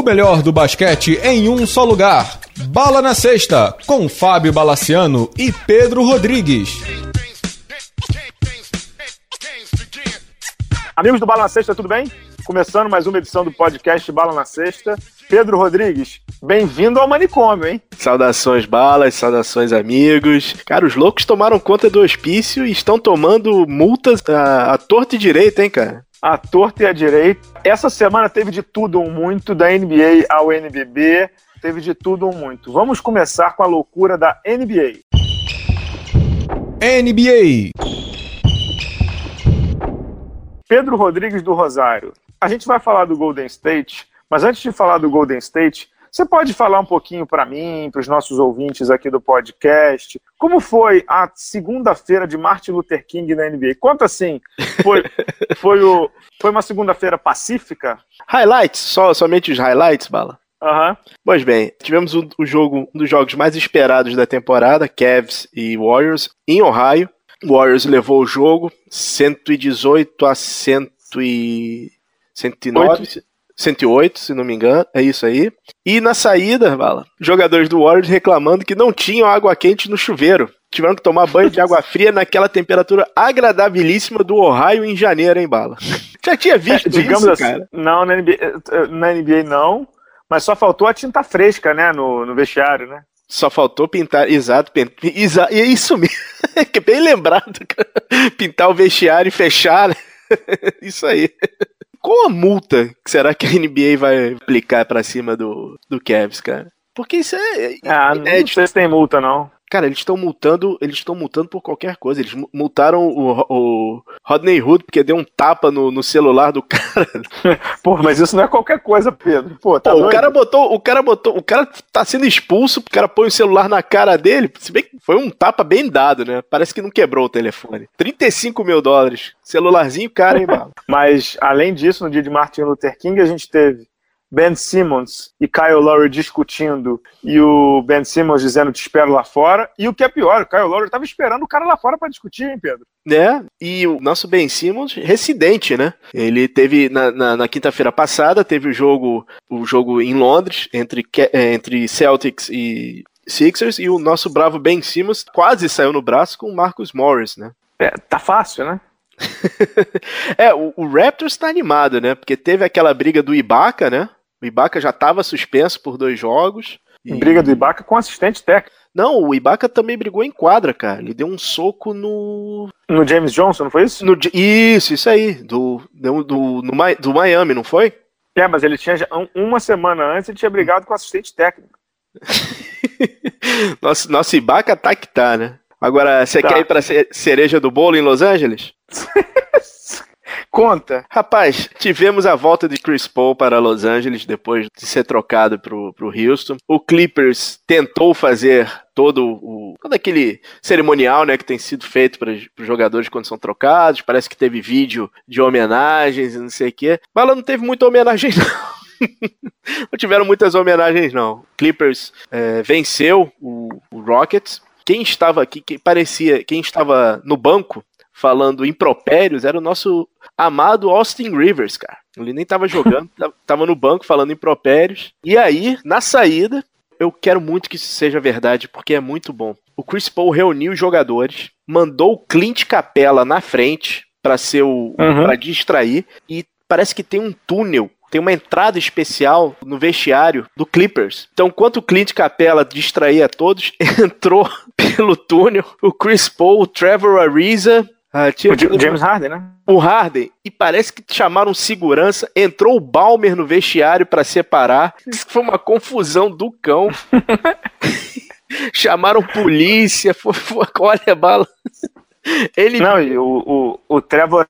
O melhor do basquete em um só lugar. Bala na Sexta, com Fábio Balaciano e Pedro Rodrigues. Amigos do Bala na Sexta, tudo bem? Começando mais uma edição do podcast Bala na Sexta. Pedro Rodrigues, bem-vindo ao manicômio, hein? Saudações, balas, saudações, amigos. Cara, os loucos tomaram conta do hospício e estão tomando multas à, à torta e direita, hein, cara? A torta e a direita. Essa semana teve de tudo um muito, da NBA ao NBB, teve de tudo um muito. Vamos começar com a loucura da NBA. NBA. Pedro Rodrigues do Rosário. A gente vai falar do Golden State, mas antes de falar do Golden State, você pode falar um pouquinho para mim, para os nossos ouvintes aqui do podcast, como foi a segunda-feira de Martin Luther King na NBA? Conta assim, foi, foi, o, foi uma segunda-feira pacífica? Highlights, só, somente os highlights, Bala? Uhum. Pois bem, tivemos o, o, jogo, um dos jogos mais esperados da temporada, Cavs e Warriors, em Ohio. O Warriors levou o jogo 118 a 100 e... 109. 8. 108, se não me engano, é isso aí. E na saída, Bala, jogadores do Warriors reclamando que não tinham água quente no chuveiro. Tiveram que tomar banho de água fria naquela temperatura agradabilíssima do Ohio em janeiro, hein, Bala? Já tinha visto é, digamos isso, assim, cara? Não, na NBA, na NBA não, mas só faltou a tinta fresca, né, no, no vestiário, né? Só faltou pintar, exato, pintar, exa, é isso mesmo, que bem lembrado, cara. pintar o vestiário e fechar, né? isso aí. Qual a multa que será que a NBA vai aplicar pra cima do, do Cavs, cara? Porque isso é. Ah, não sei se tem multa, não. Cara, eles estão multando, eles estão multando por qualquer coisa. Eles multaram o, o Rodney Hood porque deu um tapa no, no celular do cara. Pô, mas isso não é qualquer coisa, Pedro. Pô, tá Pô, o cara botou, o cara botou, o cara tá sendo expulso, o cara põe o celular na cara dele. Se bem que foi um tapa bem dado, né? Parece que não quebrou o telefone. 35 mil dólares. Celularzinho cara, hein, mano? mas, além disso, no dia de Martin Luther King, a gente teve Ben Simmons e Kyle Lowry discutindo e o Ben Simmons dizendo te espero lá fora. E o que é pior, o Kyle Lowry estava esperando o cara lá fora para discutir, hein, Pedro? É, e o nosso Ben Simmons, residente, né? Ele teve na, na, na quinta-feira passada, teve o jogo, o jogo em Londres entre, é, entre Celtics e Sixers, e o nosso bravo Ben Simmons quase saiu no braço com o Marcus Morris, né? É, tá fácil, né? é, o, o Raptors tá animado, né? Porque teve aquela briga do Ibaka, né? O Ibaka já estava suspenso por dois jogos. E... Briga do Ibaka com assistente técnico. Não, o Ibaka também brigou em quadra, cara. Ele deu um soco no. No James Johnson, não foi isso? No... Isso, isso aí. Do, do, do, do Miami, não foi? É, mas ele tinha. Uma semana antes ele tinha brigado com assistente técnico. nosso, nosso Ibaka tá que tá, né? Agora, você tá. quer ir pra cereja do bolo em Los Angeles? Conta. Rapaz, tivemos a volta de Chris Paul para Los Angeles depois de ser trocado pro, pro Houston. O Clippers tentou fazer todo o todo aquele cerimonial, né, que tem sido feito para os jogadores quando são trocados. Parece que teve vídeo de homenagens e não sei o quê. Mas ela não teve muita homenagem não. não tiveram muitas homenagens não. Clippers é, venceu o, o Rockets. Quem estava aqui, que parecia, quem estava no banco falando impropérios era o nosso amado Austin Rivers, cara. Ele nem tava jogando, tava no banco falando impropérios. E aí, na saída, eu quero muito que isso seja verdade, porque é muito bom. O Chris Paul reuniu os jogadores, mandou o Clint Capella na frente para ser o uhum. para distrair e parece que tem um túnel tem uma entrada especial no vestiário do Clippers. Então, enquanto o Clint Capella distraía todos, entrou pelo túnel o Chris Paul, o Trevor Ariza ah, tinha, o James Harden, né? O Harden. E parece que chamaram segurança. Entrou o Balmer no vestiário para separar. Isso foi uma confusão do cão. chamaram polícia. Foi, foi, olha, bala. Ele... Não, e o, o, o Trevor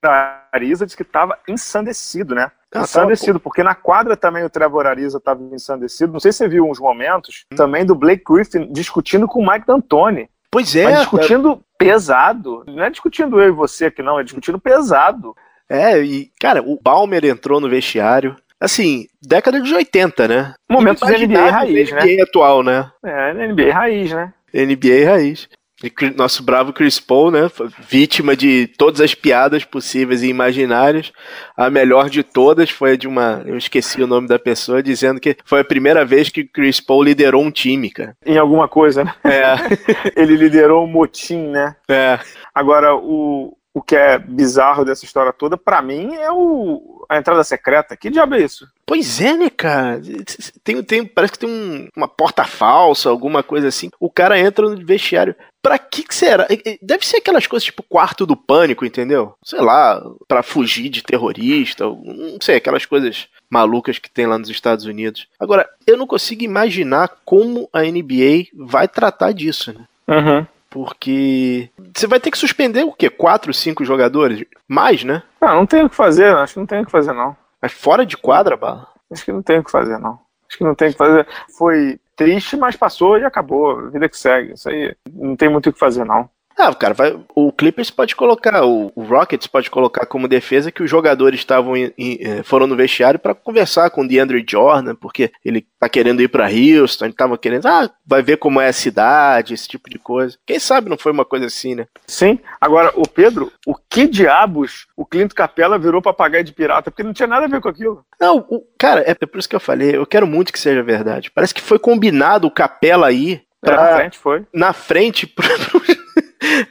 Ariza disse que estava ensandecido, né? Ah, ensandecido, tá, porque na quadra também o Trevor Ariza estava ensandecido. Não sei se você viu uns momentos hum. também do Blake Griffin discutindo com o Mike D'Antoni. Pois é. Mas discutindo pesado. Não é discutindo eu e você aqui, não, é discutindo pesado. É, e, cara, o Balmer entrou no vestiário. Assim, década de 80, né? Momentos da NBA raiz, NBA né? atual, né? É, NBA raiz, né? NBA raiz. E nosso bravo Chris Paul, né? Vítima de todas as piadas possíveis e imaginárias. A melhor de todas foi a de uma. Eu esqueci o nome da pessoa, dizendo que foi a primeira vez que Chris Paul liderou um time, cara. Em alguma coisa, né? É. Ele liderou um motim, né? É. Agora, o, o que é bizarro dessa história toda, para mim, é o, a entrada secreta. Que diabo é isso? Pois é, né, cara? Tem, tem, parece que tem um, uma porta falsa, alguma coisa assim. O cara entra no vestiário. Pra que, que será? Deve ser aquelas coisas tipo quarto do pânico, entendeu? Sei lá, para fugir de terrorista, não sei, aquelas coisas malucas que tem lá nos Estados Unidos. Agora, eu não consigo imaginar como a NBA vai tratar disso, né? Uhum. Porque você vai ter que suspender o quê? Quatro, cinco jogadores? Mais, né? Não, não tem o que fazer, acho que não tem o que fazer, não. Mas fora de quadra, Bala? Acho que não tem o que fazer, não. Acho que não tem o que fazer. Foi triste, mas passou e acabou. Vida que segue. Isso aí não tem muito o que fazer, não. Ah, cara, vai, o Clippers pode colocar, o, o, Rockets pode colocar como defesa que os jogadores estavam em, em, eh, foram no vestiário para conversar com o DeAndre Jordan, porque ele tá querendo ir para Houston, ele tava querendo, ah, vai ver como é a cidade, esse tipo de coisa. Quem sabe não foi uma coisa assim, né? Sim. Agora, o Pedro, o que diabos o Clinton Capella virou papagaio de pirata? Porque não tinha nada a ver com aquilo. Não, o, cara, é por isso que eu falei, eu quero muito que seja verdade. Parece que foi combinado o Capella aí. Pra, é, na frente foi. Na frente pro,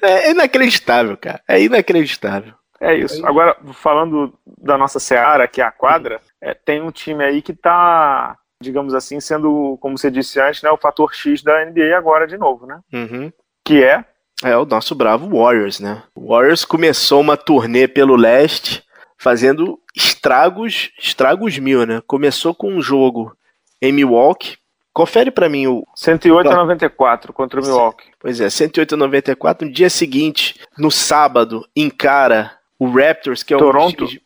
é inacreditável, cara. É inacreditável. É isso. Agora, falando da nossa Seara, que é a quadra, é, tem um time aí que tá, digamos assim, sendo, como você disse antes, né, o fator X da NBA agora de novo, né? Uhum. Que é? É o nosso bravo Warriors, né? O Warriors começou uma turnê pelo leste, fazendo estragos, estragos mil, né? Começou com um jogo em Milwaukee, Confere para mim o. 108 a 94 contra o Milwaukee. Pois é, 108 a 94. No dia seguinte, no sábado, encara o Raptors, que é, um times,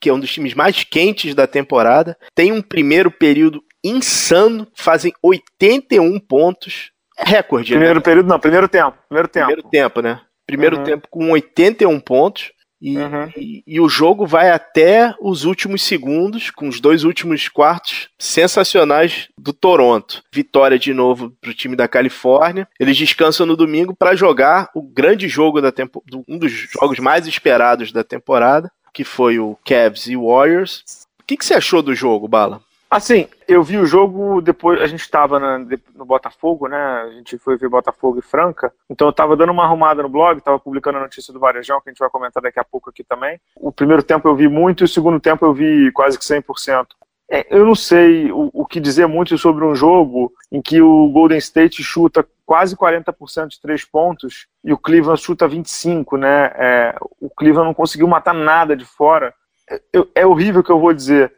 que é um dos times mais quentes da temporada. Tem um primeiro período insano, fazem 81 pontos. Recorde. Primeiro né? período, não, primeiro tempo. Primeiro tempo. Primeiro tempo, né? Primeiro uhum. tempo com 81 pontos. E, uhum. e, e, o jogo vai até os últimos segundos, com os dois últimos quartos sensacionais do Toronto. Vitória de novo para o time da Califórnia. Eles descansam no domingo para jogar o grande jogo da tempo, um dos jogos mais esperados da temporada, que foi o Cavs e Warriors. O que, que você achou do jogo, Bala? Assim, eu vi o jogo depois, a gente estava no Botafogo, né? A gente foi ver Botafogo e Franca. Então eu estava dando uma arrumada no blog, estava publicando a notícia do Varejão, que a gente vai comentar daqui a pouco aqui também. O primeiro tempo eu vi muito e o segundo tempo eu vi quase que 100%. É, eu não sei o, o, que dizer muito sobre um jogo em que o Golden State chuta quase 40% de três pontos e o Cleveland chuta 25, né? É, o Cleveland não conseguiu matar nada de fora. É, é horrível o que eu vou dizer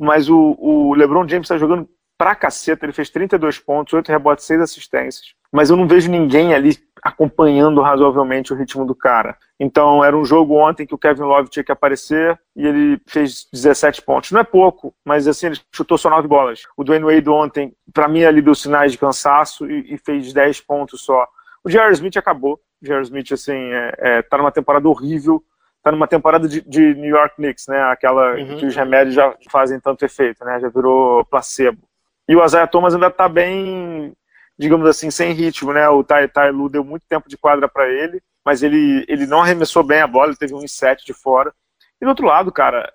mas o, o LeBron James está jogando pra caceta, ele fez 32 pontos, 8 rebotes, 6 assistências, mas eu não vejo ninguém ali acompanhando razoavelmente o ritmo do cara. Então, era um jogo ontem que o Kevin Love tinha que aparecer e ele fez 17 pontos. Não é pouco, mas assim, ele chutou só 9 bolas. O Dwayne Wade ontem, para mim, ali deu sinais de cansaço e, e fez 10 pontos só. O Jerry Smith acabou. O Jerry Smith, assim, é, é, tá numa temporada horrível tá numa temporada de, de, New York Knicks, né? Aquela uhum. que os remédios já fazem tanto efeito, né? Já virou placebo. E o Isaiah Thomas ainda tá bem, digamos assim, sem ritmo, né? O Tai Tai Lu deu muito tempo de quadra para ele, mas ele, ele não arremessou bem a bola, ele teve um 7 de fora. E do outro lado, cara,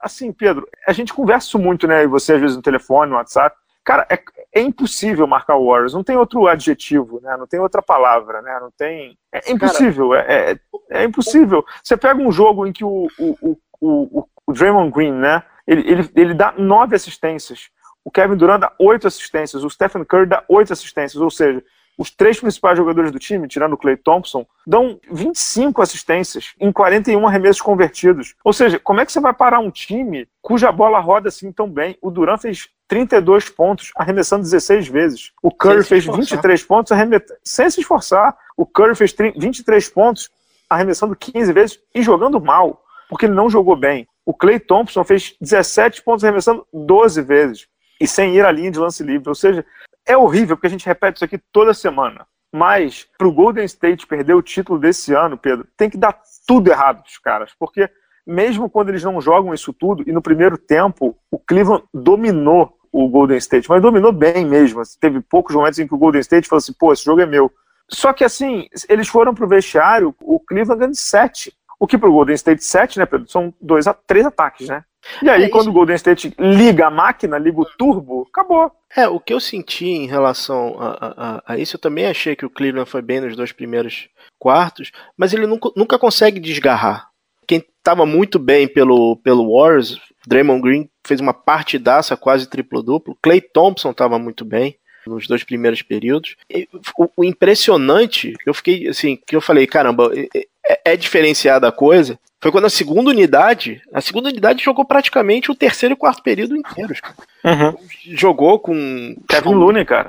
assim, Pedro, a gente conversa muito, né? E você às vezes no telefone, no WhatsApp. Cara, é, é, impossível marcar o Warriors. Não tem outro adjetivo, né? Não tem outra palavra, né? Não tem. É impossível. Cara, é, é, é, impossível. Você pega um jogo em que o, o, o, o, Draymond Green, né? Ele, ele, ele dá nove assistências. O Kevin Durant dá oito assistências. O Stephen Curry dá oito assistências. Ou seja, os três principais jogadores do time, tirando o Clay Thompson, dão 25 assistências em 41 arremessos convertidos. Ou seja, como é que você vai parar um time cuja bola roda assim tão bem? O Durant fez 32 pontos, arremessando 16 vezes. O Curry fez 23 pontos, arremessando sem se esforçar. O Curry fez 23 pontos, arremessando 15 vezes e jogando mal, porque ele não jogou bem. O Clay Thompson fez 17 pontos, arremessando 12 vezes e sem ir à linha de lance livre. Ou seja, é horrível, porque a gente repete isso aqui toda semana. Mas, para o Golden State perder o título desse ano, Pedro, tem que dar tudo errado para os caras. Porque, mesmo quando eles não jogam isso tudo, e no primeiro tempo, o Cleveland dominou o Golden State, mas dominou bem mesmo. Teve poucos momentos em que o Golden State falou assim: pô, esse jogo é meu. Só que assim, eles foram pro vestiário, o Cleveland ganhou 7. O que pro Golden State 7, né, Pedro? São dois a três ataques, né? E aí, é quando o Golden State liga a máquina, liga o turbo, acabou. É, o que eu senti em relação a, a, a, isso, eu também achei que o Cleveland foi bem nos dois primeiros quartos, mas ele nunca, nunca consegue desgarrar. Quem estava muito bem pelo, pelo Warriors, Draymond Green fez uma partidaça, quase triplo-duplo. Clay Thompson estava muito bem nos dois primeiros períodos. E, o, o, impressionante, eu fiquei assim, que eu falei, caramba, é, é diferenciada a coisa, foi quando a segunda unidade, a segunda unidade jogou praticamente o terceiro e quarto período inteiros. Uhum. Jogou com Kevin Looney, cara.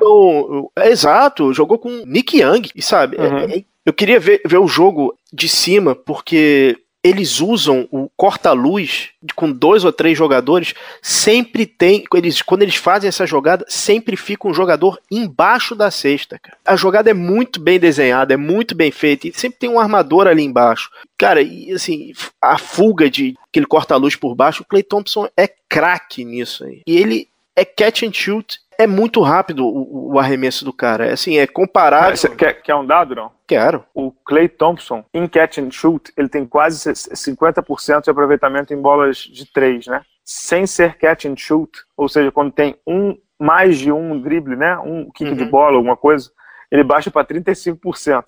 é, exato, jogou com Nick Young, e sabe? Uhum. É, é, eu queria ver, ver o jogo de cima porque eles usam o corta-luz com dois ou três jogadores, sempre tem, eles, quando eles fazem essa jogada, sempre fica um jogador embaixo da cesta, cara. A jogada é muito bem desenhada, é muito bem feita, e sempre tem um armador ali embaixo. Cara, e assim, a fuga de que ele corta a luz por baixo, o Clay Thompson é craque nisso aí. E ele é catch and shoot é muito rápido o, o, arremesso do cara. É assim, é comparável. Você quer, quer um dado, não? Quero. O Clay Thompson, em catch and shoot, ele tem quase 50% de aproveitamento em bolas de três, né? Sem ser catch and shoot, ou seja, quando tem um mais de um drible, né? Um kick uhum. de bola, alguma coisa, ele baixa para 35%.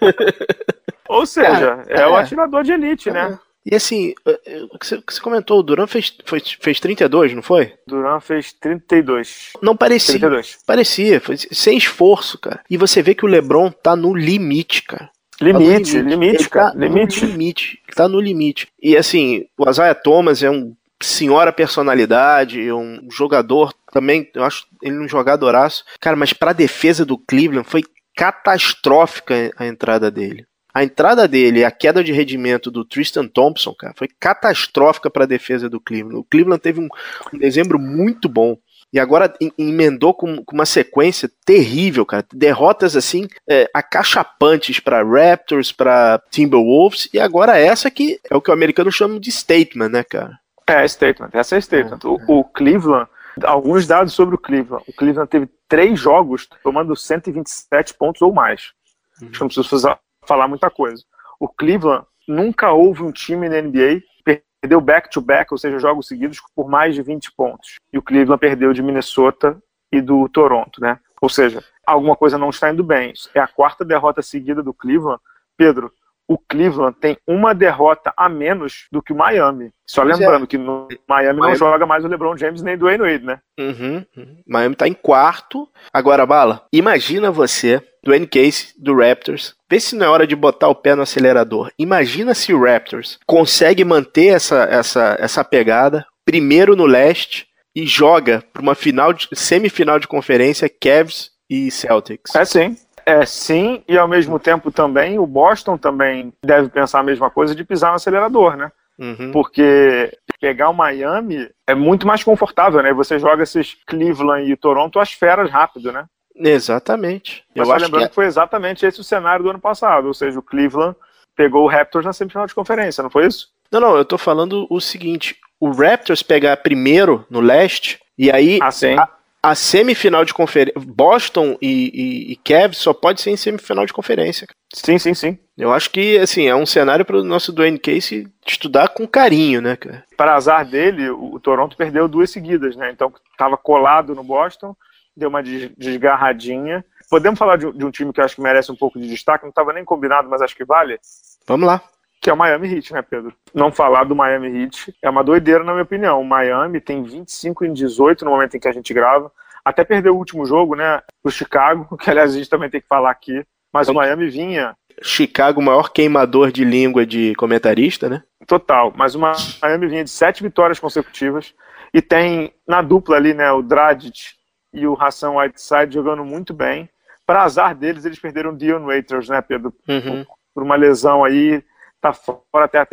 ou seja, é, é, o atirador de elite, é. né? E assim, eh, eh, o que você comentou, o Duran fez, foi, fez 32, não foi? Duran fez 32. Não parecia. 32. Parecia, foi sem esforço, cara. E você vê que o LeBron tá no limite, cara. Limite, tá limite, limite, cara. Tá limite. limite. Tá no limite. E assim, o Isaiah Thomas é um senhora personalidade, um jogador também, eu acho ele um jogadoraço. Cara, mas pra defesa do Cleveland foi catastrófica a entrada dele. A entrada dele e a queda de rendimento do Tristan Thompson, cara, foi catastrófica para a defesa do Cleveland. O Cleveland teve um, um dezembro muito bom. E agora emendou com, com, uma sequência terrível, cara. Derrotas assim, é, acachapantes para Raptors, para Timberwolves, e agora essa que é o que o americano chama de statement, né, cara? É, statement. Essa é statement. É, o, é. o Cleveland, alguns dados sobre o Cleveland. O Cleveland teve três jogos tomando 127 pontos ou mais. Uhum. Acho que não preciso fazer, falar muita coisa. O Cleveland nunca houve um time na NBA que perdeu back-to-back, -back, ou seja, jogos seguidos por mais de 20 pontos. E o Cleveland perdeu de Minnesota e do Toronto, né? Ou seja, alguma coisa não está indo bem. É a quarta derrota seguida do Cleveland. Pedro, o Cleveland tem uma derrota a menos do que o Miami. Só pois é. lembrando é. que no Miami, Miami, não joga mais o LeBron James nem o Dwayne Wade, né? Uhum, uhum. Miami tá em quarto. Agora, Bala, imagina você, Dwayne Case, do Raptors, vê se não é hora de botar o pé no acelerador. Imagina se o Raptors consegue manter essa, essa, essa pegada, primeiro no leste, e joga para uma final de, semifinal de conferência Cavs e Celtics. É sim. É, sim, e ao mesmo tempo também o Boston também deve pensar a mesma coisa de pisar no acelerador, né? Uhum. Porque pegar o Miami é muito mais confortável, né? Você joga esses Cleveland e Toronto as feras rápido, né? Exatamente. Mas Eu acho lembrando que, é... que foi exatamente esse o cenário do ano passado, ou seja, o Cleveland pegou o Raptors na semifinal de conferência, não foi isso? Não, não, eu tô falando o seguinte: o Raptors pegar primeiro no leste, e aí ah, a, a semifinal de conferência. Boston e, e, e Cavs só pode ser em semifinal de conferência. Sim, sim, sim. Eu acho que, assim, é um cenário para o nosso Dwayne Casey estudar com carinho, né, cara? Para azar dele, o Toronto perdeu duas seguidas, né? Então, estava colado no Boston, deu uma desgarradinha. Podemos falar de, de um time que eu acho que merece um pouco de destaque, não estava nem combinado, mas acho que vale? Vamos lá que é o Miami Heat, né, Pedro? Não falar do Miami Heat é uma doideira, na minha opinião. O Miami tem 25 em 18 no momento em que a gente grava. Até perdeu o último jogo, né, o Chicago, que aliás a gente também tem que falar aqui. Mas o Miami vinha. Chicago, o maior queimador de língua de comentarista, né? Total. Mas o Miami vinha de sete vitórias consecutivas. E tem na dupla ali, né, o Dragic e o Hassan Whiteside jogando muito bem. Para azar deles, eles perderam o Dion Waiters, né, Pedro? Uhum. Por uma lesão aí tá fora até a,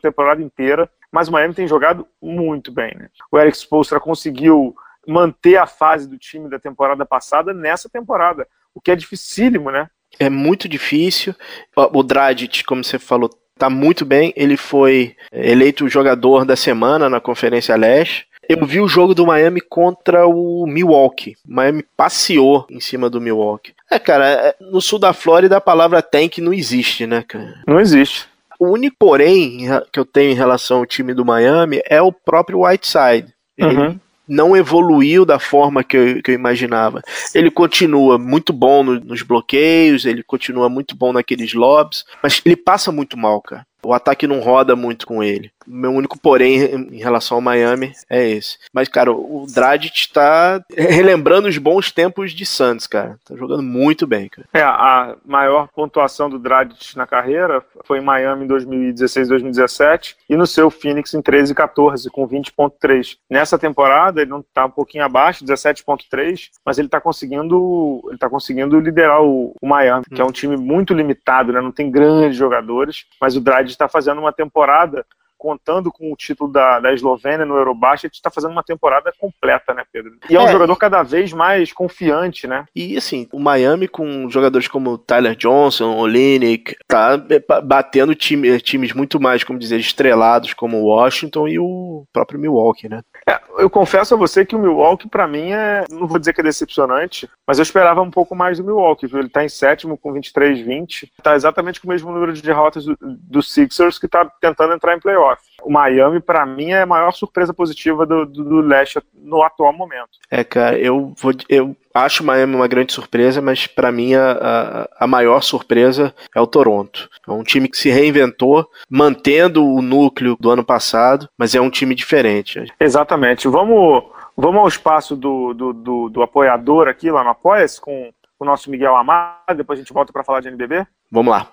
temporada inteira, mas o Miami tem jogado muito bem. Né? O Eric Spoelstra conseguiu manter a fase do time da temporada passada nessa temporada, o que é dificílimo, né? É muito difícil. O Dragic, como você falou, tá muito bem. Ele foi eleito jogador da semana na Conferência Leste. Eu vi o jogo do Miami contra o Milwaukee. O Miami passeou em cima do Milwaukee. É, cara, é, no sul da Flórida a palavra tank não existe, né, cara? Não existe. O único porém que eu tenho em relação ao time do Miami é o próprio Whiteside. Ele uhum. não evoluiu da forma que eu, que eu imaginava. Ele continua muito bom no, nos bloqueios, ele continua muito bom naqueles lobs, mas ele passa muito mal, cara. O ataque não roda muito com ele. Meu único porém em relação ao Miami é esse. Mas, cara, o Dragic tá relembrando os bons tempos de Santos, cara. Tá jogando muito bem, cara. É, a maior pontuação do Dragic na carreira foi em Miami em 2016, 2017 e no seu Phoenix em 13 e 14 com 20.3. Nessa temporada ele não tá um pouquinho abaixo, 17.3, mas ele tá conseguindo, ele tá conseguindo liderar o, o Miami, hum. que é um hum. time muito limitado, né? Não tem grandes jogadores, mas o Dragic está fazendo uma temporada contando com o título da, da Eslovênia no Eurobasket, está fazendo uma temporada completa, né, Pedro? E é, é um jogador cada vez mais confiante, né? E assim, o Miami com jogadores como Tyler Johnson, Olenek, tá é, batendo time, times muito mais, como dizer, estrelados como o Washington e o próprio Milwaukee, né? É, eu confesso a você que o Milwaukee, para mim, é. Não vou dizer que é decepcionante, mas eu esperava um pouco mais do Milwaukee, viu? Ele tá em sétimo com 23-20. Tá exatamente com o mesmo número de derrotas do, do Sixers que tá tentando entrar em playoff. O Miami, para mim, é a maior surpresa positiva do, do, do leste no atual momento. É, cara, eu, vou, eu acho o Miami uma grande surpresa, mas para mim a, a, a, maior surpresa é o Toronto. É um time que se reinventou, mantendo o núcleo do ano passado, mas é um time diferente. Exatamente. Vamos, vamos ao espaço do, do, do, do apoiador aqui lá no Apoia-se com o nosso Miguel Amado, depois a gente volta para falar de NBB. Vamos lá.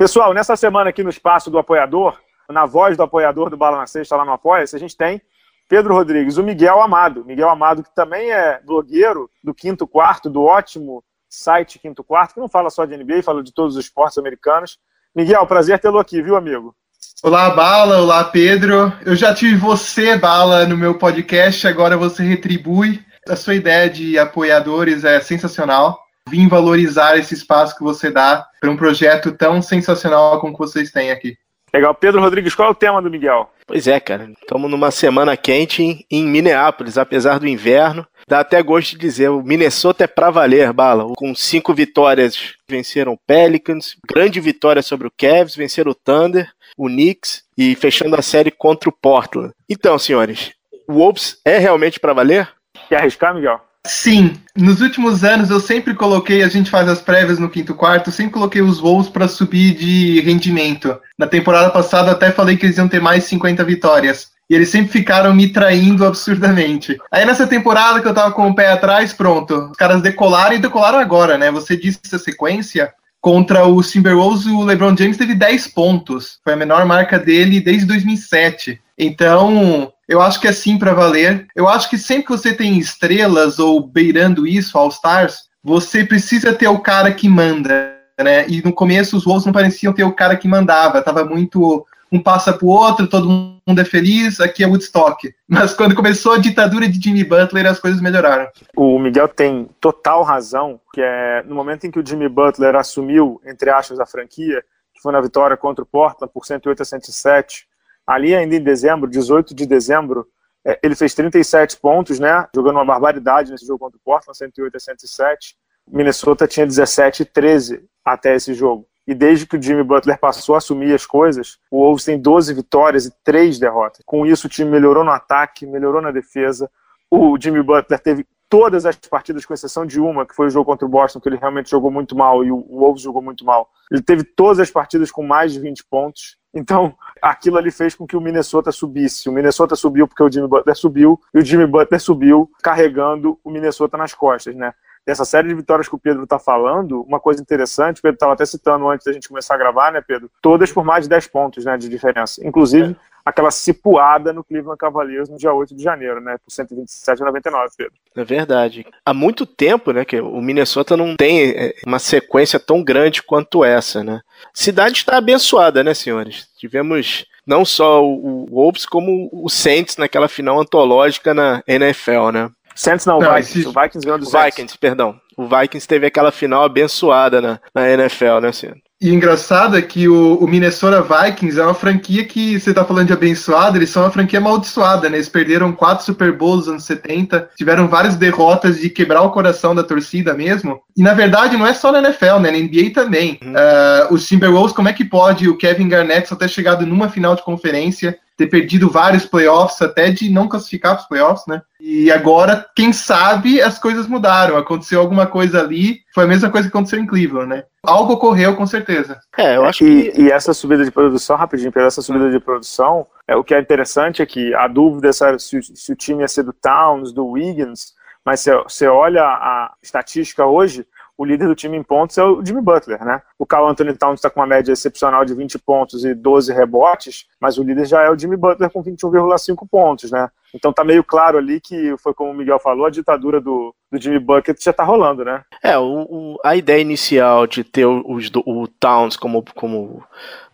Pessoal, nessa semana aqui no espaço do apoiador, na voz do apoiador do Bala na Sexta lá no Apoia-se, a gente tem Pedro Rodrigues, o Miguel Amado. Miguel Amado, que também é blogueiro do Quinto Quarto, do ótimo site Quinto Quarto, que não fala só de NBA, fala de todos os esportes americanos. Miguel, prazer tê-lo aqui, viu, amigo? Olá, Bala. Olá, Pedro. Eu já tive você, Bala, no meu podcast, agora você retribui. A sua ideia de apoiadores é sensacional vim valorizar esse espaço que você dá para um projeto tão sensacional como que vocês têm aqui. Legal. Pedro Rodrigues, qual é o tema do Miguel? Pois é, cara. Estamos numa semana quente em Minneapolis, apesar do inverno. Dá até gosto de dizer, o Minnesota é pra valer, Bala. Com cinco vitórias, venceram o Pelicans, grande vitória sobre o Cavs, venceram o Thunder, o Knicks e fechando a série contra o Portland. Então, senhores, o Wolves é realmente para valer? Quer arriscar, Miguel? Sim, nos últimos anos eu sempre coloquei, a gente faz as prévias no quinto quarto, sempre coloquei os Wolves para subir de rendimento. Na temporada passada até falei que eles iam ter mais 50 vitórias. E eles sempre ficaram me traindo absurdamente. Aí nessa temporada que eu tava com o pé atrás, pronto. Os caras decolaram e decolaram agora, né? Você disse essa sequência. Contra o Timberwolves, o LeBron James teve 10 pontos. Foi a menor marca dele desde 2007. Então, eu acho que é sim para valer. Eu acho que sempre que você tem estrelas ou beirando isso, All-Stars, você precisa ter o cara que manda, né? E no começo os Wolves não pareciam ter o cara que mandava, tava muito um passa pro outro, todo mundo é feliz, aqui é Woodstock. Mas quando começou a ditadura de Jimmy Butler, as coisas melhoraram. O Miguel tem total razão, que é no momento em que o Jimmy Butler assumiu, entre aspas, a franquia, que foi na vitória contra o Portland por 108 a 107, ali ainda em dezembro, 18 de dezembro, é, ele fez 37 pontos, né? Jogando uma barbaridade nesse jogo contra o Portland, 108 a 107. Minnesota tinha 17 e 13 até esse jogo. E desde que o Jimmy Butler passou a assumir as coisas, o Wolves tem 12 vitórias e 3 derrotas. Com isso, o time melhorou no ataque, melhorou na defesa. O Jimmy Butler teve todas as partidas, com exceção de uma, que foi o jogo contra o Boston, que ele realmente jogou muito mal e o Wolves jogou muito mal. Ele teve todas as partidas com mais de 20 pontos. Então, aquilo ali fez com que o Minnesota subisse. O Minnesota subiu porque o Jimmy Butler subiu, e o Jimmy Butler subiu carregando o Minnesota nas costas, né? Dessa série de vitórias que o Pedro está falando, uma coisa interessante, o Pedro estava até citando antes da gente começar a gravar, né, Pedro? Todas por mais de 10 pontos né, de diferença. Inclusive, é aquela cipuada no Cleveland Cavaliers no dia 8 de janeiro, né? Por 127 a 99, Pedro. É verdade. Há muito tempo, né, que o Minnesota não tem é, uma sequência tão grande quanto essa, né? Cidade está abençoada, né, senhores? Tivemos não só o Wolves, como o Saints naquela final antológica na NFL, né? Saints não, não Vikings. O Vikings ganhou do Saints. Vikings, perdão. O Vikings teve aquela final abençoada na, na NFL, né, senhor? E o engraçado é que o, o, Minnesota Vikings é uma franquia que você tá falando de abençoada, eles são uma franquia amaldiçoada, né? Eles perderam quatro Super Bowls nos anos 70, tiveram várias derrotas de quebrar o coração da torcida mesmo. E na verdade não é só na NFL, né? Na NBA também. Uhum. Uh, os Timberwolves, como é que pode o Kevin Garnett só ter chegado numa final de conferência ter perdido vários playoffs, até de não classificar para os playoffs, né? E agora, quem sabe, as coisas mudaram. Aconteceu alguma coisa ali, foi a mesma coisa que aconteceu em Cleveland, né? Algo ocorreu, com certeza. É, eu acho e, que. E essa subida de produção, rapidinho, Pedro, essa subida de produção, é, o que é interessante é que a dúvida é se, se o time ia ser do Towns, do Wiggins, mas você olha a estatística hoje, o líder do time em pontos é o Jimmy Butler, né? O Carl Anthony Towns está com uma média excepcional de 20 pontos e 12 rebotes, mas o líder já é o Jimmy Butler com 21,5 pontos, né? Então tá meio claro ali que foi como o Miguel falou, a ditadura do, do Jimmy Bucket já tá rolando, né? É, o, o a ideia inicial de ter os, o Towns como, como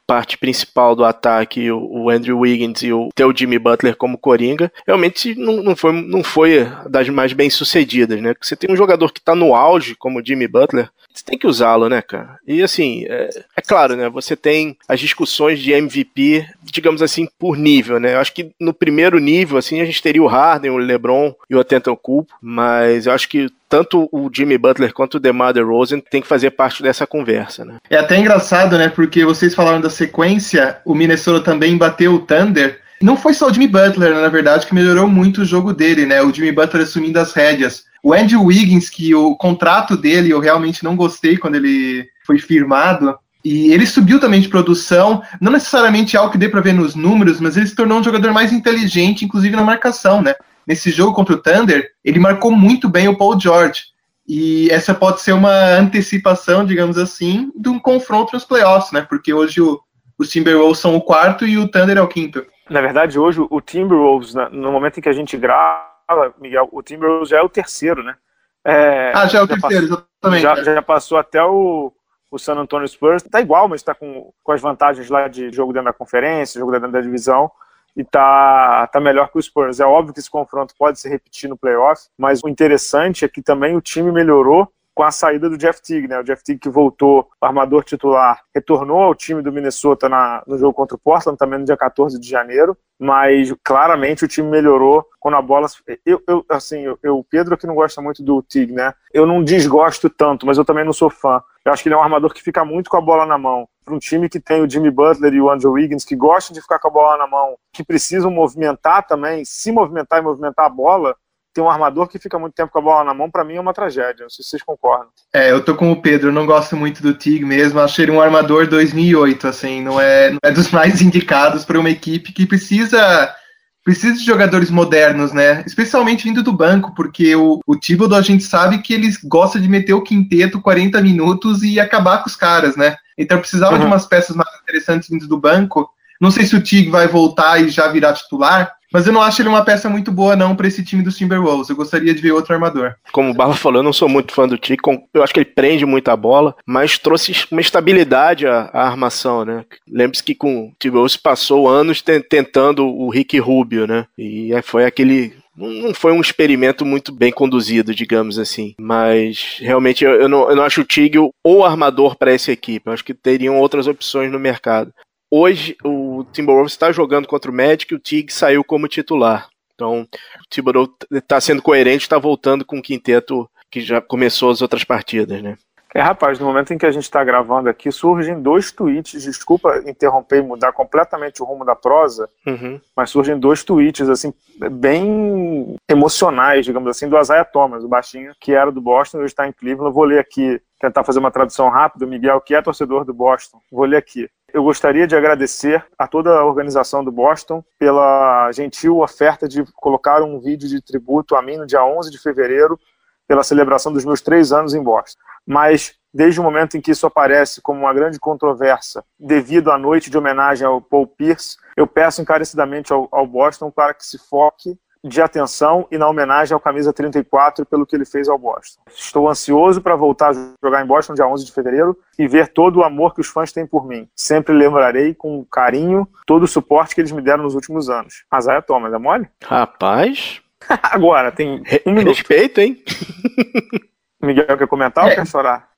parte principal do ataque, o, Andrew Wiggins e o teu Jimmy Butler como coringa, realmente não, não, foi, não foi das mais bem sucedidas, né? Porque você tem um jogador que está no auge, como o Jimmy Butler, você tem que usá-lo, né, cara? E assim, é, é, claro, né? Você tem as discussões de MVP, digamos assim, por nível, né? Eu acho que no primeiro nível, assim, a gente teria o Harden, o LeBron e o Atentocumpo, mas eu acho que tanto o Jimmy Butler quanto o DeMar DeRozan tem que fazer parte dessa conversa, né? É até engraçado, né? Porque vocês falaram da sequência, o Minnesota também bateu o Thunder. Não foi só o Jimmy Butler, né, na verdade, que melhorou muito o jogo dele, né? O Jimmy Butler assumindo as rédeas. O Andrew Wiggins, que o contrato dele eu realmente não gostei quando ele foi firmado. E ele subiu também de produção, não necessariamente algo que dê para ver nos números, mas ele se tornou um jogador mais inteligente, inclusive na marcação, né? nesse jogo contra o Thunder, ele marcou muito bem o Paul George. E essa pode ser uma antecipação, digamos assim, de um confronto nos playoffs, né? Porque hoje o, os Timberwolves são o quarto e o Thunder é o quinto. Na verdade, hoje o Timberwolves, no momento em que a gente grava, Miguel, o Timberwolves já é o terceiro, né? É, ah, já é o já terceiro, passou, exatamente. Já, já, passou até o, o San Antonio Spurs. Tá igual, mas tá com, com as vantagens lá de jogo dentro da conferência, jogo dentro da divisão e tá, tá melhor que o Spurs. É óbvio que esse confronto pode se repetir no playoff, mas o interessante é que também o time melhorou com a saída do Jeff Teague, né? O Jeff Teague que voltou, armador titular, retornou ao time do Minnesota na, no jogo contra o Portland, também no dia 14 de janeiro, mas claramente o time melhorou quando a bola... Eu, eu assim, eu, eu, o Pedro que não gosta muito do Teague, né? Eu não desgosto tanto, mas eu também não sou fã. Eu acho que ele é um armador que fica muito com a bola na mão. Para um time que tem o Jimmy Butler e o Andrew Wiggins, que gostam de ficar com a bola na mão, que precisam movimentar também, se movimentar e movimentar a bola, ter um armador que fica muito tempo com a bola na mão, para mim é uma tragédia. Não sei se vocês concordam. É, eu tô com o Pedro, não gosto muito do Tig mesmo. Achei ele um armador 2008, assim, não é, não é dos mais indicados para uma equipe que precisa precisa de jogadores modernos, né? Especialmente vindo do banco, porque o, o Thibodeau a gente sabe que eles gostam de meter o quinteto 40 minutos e acabar com os caras, né? Então precisava uhum. de umas peças mais interessantes vindo do banco. Não sei se o Tig vai voltar e já virar titular, mas eu não acho ele uma peça muito boa, não, para esse time dos Timberwolves. Eu gostaria de ver outro armador. Como o Bala falou, eu não sou muito fã do Tico. Eu acho que ele prende muito a bola, mas trouxe uma estabilidade à, à armação, né? Lembre-se que com o Timberwolves passou anos tentando o Rick Rubio, né? E foi aquele não foi um experimento muito bem conduzido, digamos assim. Mas realmente eu, eu, não, eu não, acho o Tig o armador para essa equipe. Eu acho que teriam outras opções no mercado. Hoje, o Timberwolves está jogando contra o Magic e o Tig saiu como titular. Então, o Thibodeau está sendo coerente, está voltando com o quinteto que já começou as outras partidas, né? É, rapaz, no momento em que a gente está gravando aqui, surgem dois tweets, desculpa interromper e mudar completamente o rumo da prosa, uhum. mas surgem dois tweets, assim, bem emocionais, digamos assim, do Isaiah Thomas, o baixinho, que era do Boston, hoje está em Cleveland. Vou ler aqui, tentar fazer uma tradução rápida, Miguel, que é torcedor do Boston. Vou ler aqui. Eu gostaria de agradecer a toda a organização do Boston pela gentil oferta de colocar um vídeo de tributo a mim no dia 11 de fevereiro, pela celebração dos meus três anos em Boston. Mas, desde o momento em que isso aparece como uma grande controvérsia, devido à noite de homenagem ao Paul Pierce, eu peço encarecidamente ao, ao Boston para que se foque de atenção e na homenagem ao camisa 34 pelo que ele fez ao Boston. Estou ansioso para voltar a jogar em Boston dia 11 de fevereiro e ver todo o amor que os fãs têm por mim. Sempre lembrarei com carinho todo o suporte que eles me deram nos últimos anos. Azaia Thomas, é mole? Rapaz. Agora, tem um minuto. Respeito, hein? Miguel quer comentar é. ou quer chorar?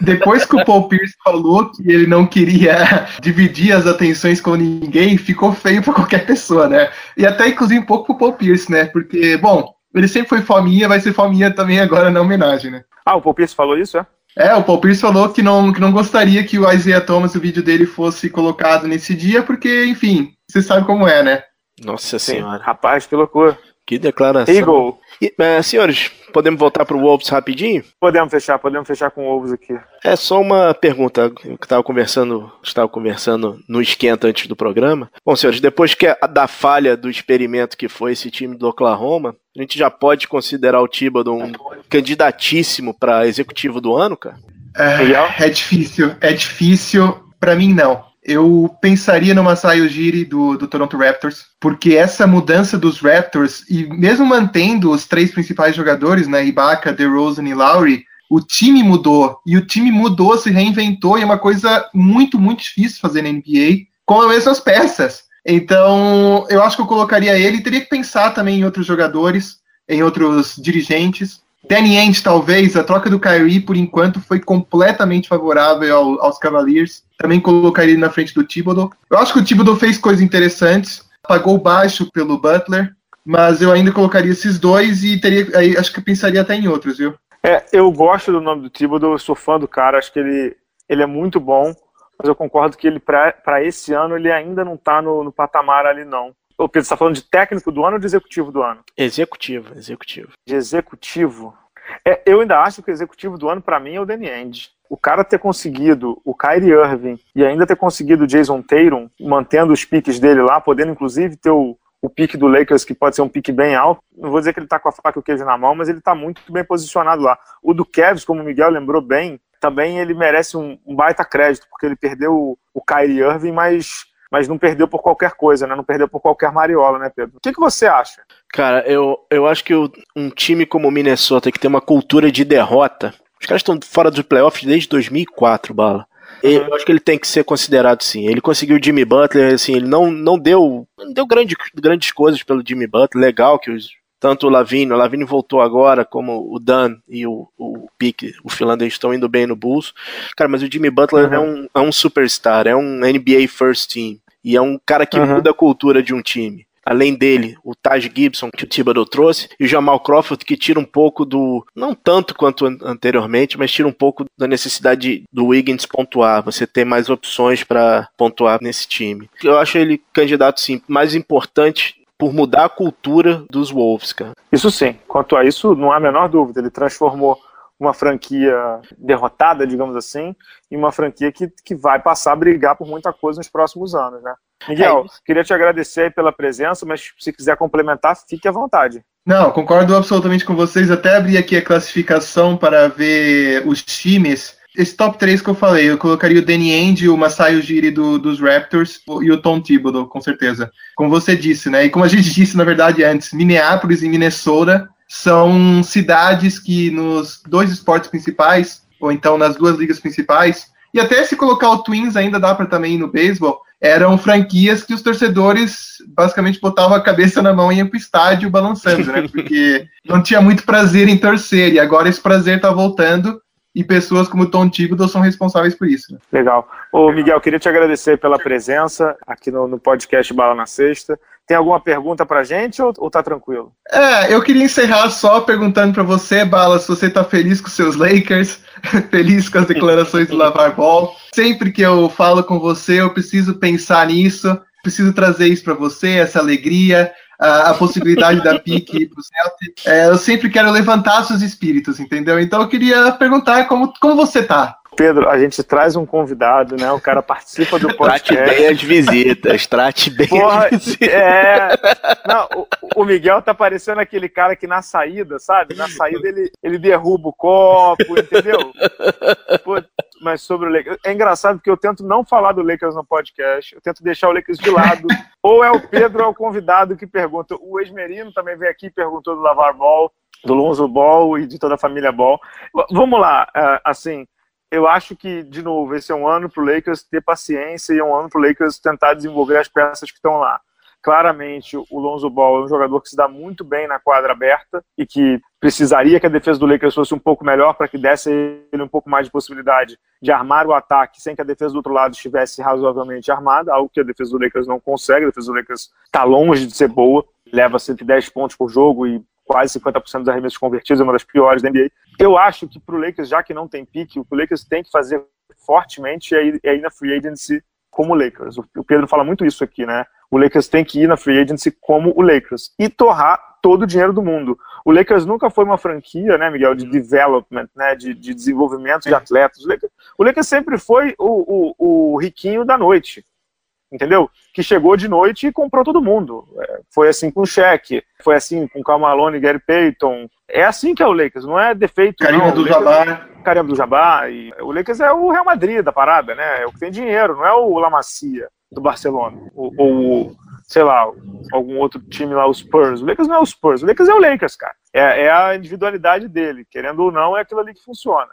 Depois que o Paul Pierce falou que ele não queria dividir as atenções com ninguém, ficou feio para qualquer pessoa, né? E até inclusive um pouco pro Paul Pierce, né? Porque, bom, ele sempre foi fominha, vai ser fominha também agora na homenagem, né? Ah, o Paul Pierce falou isso, é? É, o Paul Pierce falou que não, que não gostaria que o Isaiah Thomas, o vídeo dele, fosse colocado nesse dia, porque, enfim, você sabe como é, né? Nossa Sim, senhora. Rapaz, que loucura. Que declaração. Eagle. E, é, senhores, podemos voltar para o Wolves rapidinho? Podemos fechar, podemos fechar com o Wolves aqui. É só uma pergunta que estava conversando, estava conversando no esquenta antes do programa. Bom, senhores, depois que a, da falha do experimento que foi esse time do Oklahoma, a gente já pode considerar o Thibodeau um candidatíssimo para executivo do ano, cara? É, é difícil, é difícil. Para mim, não eu pensaria no Masai Ujiri do, do Toronto Raptors, porque essa mudança dos Raptors, e mesmo mantendo os três principais jogadores, né, Ibaka, DeRozan e Lowry, o time mudou, e o time mudou, se reinventou, e é uma coisa muito, muito difícil fazer na NBA, com as mesmas peças. Então, eu acho que eu colocaria ele, teria que pensar também em outros jogadores, em outros dirigentes, Ainge, talvez, a troca do Kyrie, por enquanto, foi completamente favorável ao, aos Cavaliers. Também colocaria ele na frente do Thibodeau. Eu acho que o Thibodeau fez coisas interessantes, pagou baixo pelo Butler, mas eu ainda colocaria esses dois e teria, aí, acho que pensaria até em outros, viu? É, eu gosto do nome do Thibodeau, eu sou fã do cara, acho que ele, ele é muito bom, mas eu concordo que ele, para esse ano, ele ainda não está no, no patamar ali, não. O Pedro está falando de técnico do ano ou de executivo do ano? Executivo, executivo. De executivo. É, eu ainda acho que o executivo do ano, para mim, é o Danny Ainge. O cara ter conseguido o Kyrie Irving e ainda ter conseguido o Jason Tatum, mantendo os piques dele lá, podendo inclusive ter o, o pique do Lakers, que pode ser um pique bem alto. Não vou dizer que ele tá com a faca e o queijo na mão, mas ele tá muito bem posicionado lá. O do Cavs, como o Miguel lembrou bem, também ele merece um, um baita crédito, porque ele perdeu o, o Kyrie Irving, mas mas não perdeu por qualquer coisa, né? Não perdeu por qualquer mariola, né, Pedro? O que, que você acha? Cara, eu, eu acho que um time como o Minnesota que tem uma cultura de derrota, os caras estão fora dos playoffs desde 2004, bala. Uhum. Eu acho que ele tem que ser considerado sim. Ele conseguiu o Jimmy Butler, assim, ele não, não deu, não deu grande, grandes coisas pelo Jimmy Butler. Legal que os, tanto o Lavigne, o Lavigne voltou agora, como o Dan e o, o Pique, o finlandês, estão indo bem no Bulls. Cara, mas o Jimmy Butler é uhum. é, um, é um superstar, é um NBA first team. E é um cara que uhum. muda a cultura de um time. Além dele, o Taj Gibson, que o Thibodeau trouxe, e o Jamal Crawford, que tira um pouco do. Não tanto quanto anteriormente, mas tira um pouco da necessidade do Wiggins pontuar. Você ter mais opções para pontuar nesse time. Eu acho ele candidato, sim, mais importante por mudar a cultura dos Wolves, cara. Isso sim. Quanto a isso, não há a menor dúvida. Ele transformou uma franquia derrotada, digamos assim, em uma franquia que, que vai passar a brigar por muita coisa nos próximos anos, né? Miguel, é queria te agradecer pela presença, mas se quiser complementar, fique à vontade. Não, concordo absolutamente com vocês. Até abri aqui a classificação para ver os times esse top 3 que eu falei, eu colocaria o Danny Ainge, o Masai Ujiri do, dos Raptors e o Tom Thibodeau, com certeza. Como você disse, né? E como a gente disse, na verdade, antes, Minneapolis e Minnesota são cidades que nos dois esportes principais, ou então nas duas ligas principais, e até se colocar o Twins ainda dá para também ir no beisebol, eram franquias que os torcedores basicamente botavam a cabeça na mão e iam pro estádio balançando, né? Porque não tinha muito prazer em torcer, e agora esse prazer tá voltando e pessoas como Tom Thibodeau são responsáveis por isso. Né? Legal. Ô, Miguel, queria te agradecer pela presença aqui no, no podcast Bala na Sexta. Tem alguma pergunta pra gente ou, ou tá tranquilo? É, eu queria encerrar só perguntando para você, Bala, se você tá feliz com seus Lakers, feliz com as declarações do Lavar Ball. Sempre que eu falo com você, eu preciso pensar nisso, preciso trazer isso para você, essa alegria, a, a possibilidade da pique para o Celtic. É, eu sempre quero levantar seus espíritos, entendeu? Então eu queria perguntar como, como você tá. Pedro, a gente traz um convidado, né? O cara participa do podcast. Trate bem as visitas, trate bem Porra, as visitas. É... Não, o, o, Miguel tá parecendo aquele cara que na saída, sabe? Na saída ele, ele derruba o copo, entendeu? Pô, mas sobre o Lakers. É engraçado porque eu tento não falar do Lakers no podcast, eu tento deixar o Lakers de lado. ou é o Pedro é o convidado que pergunta. O ex-merino também veio aqui e perguntou do Lavar Ball, do Lonzo Ball e de toda a família Ball. Vamos lá, é, assim eu acho que, de novo, esse é um ano para o Lakers ter paciência e é um ano para o Lakers tentar desenvolver as peças que estão lá. Claramente o Lonzo Ball é um jogador que se dá muito bem na quadra aberta e que precisaria que a defesa do Lakers fosse um pouco melhor para que desse ele um pouco mais de possibilidade de armar o ataque sem que a defesa do outro lado estivesse razoavelmente armada, algo que a defesa do Lakers não consegue. A defesa do Lakers está longe de ser boa, leva 110 pontos por jogo e quase 50% dos arremessos convertidos, é uma das piores da NBA. Eu acho que para o Lakers, já que não tem pique, o que o Lakers tem que fazer fortemente é ir, é ir na free agency como o Lakers. O Pedro fala muito isso aqui, né? O Lakers tem que ir na free agency como o Lakers e torrar todo o dinheiro do mundo. O Lakers nunca foi uma franquia, né, Miguel, de development, né, de, de desenvolvimento de atletas. O Lakers, o Lakers sempre foi o, o, o riquinho da noite entendeu? Que chegou de noite e comprou todo mundo. É, foi assim com o Shaq, foi assim com o Cal Malone e Gary Payton. É assim que é o Lakers, não é defeito Carinha do Jabá. Carinha do Jabá. E o Lakers é o Real Madrid da parada, né? É o que tem dinheiro, não é o La Macia do Barcelona. Ou, ou sei lá, algum outro time lá, os Spurs. O Lakers não é o Spurs, o Lakers é o Lakers, cara. É, é a individualidade dele. Querendo ou não, é aquilo ali que funciona.